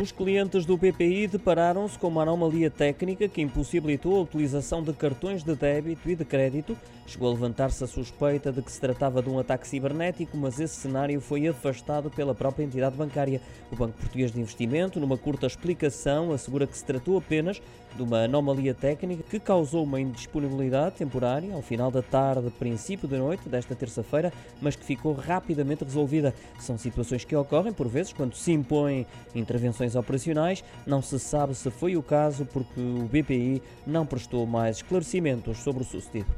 Os clientes do BPI depararam-se com uma anomalia técnica que impossibilitou a utilização de cartões de débito e de crédito. Chegou a levantar-se a suspeita de que se tratava de um ataque cibernético, mas esse cenário foi afastado pela própria entidade bancária. O Banco Português de Investimento, numa curta explicação, assegura que se tratou apenas de uma anomalia técnica que causou uma indisponibilidade temporária ao final da tarde, princípio da noite desta terça-feira, mas que ficou rapidamente resolvida. São situações que ocorrem, por vezes, quando se impõem intervenções operacionais. Não se sabe se foi o caso porque o BPI não prestou mais esclarecimentos sobre o sucedido.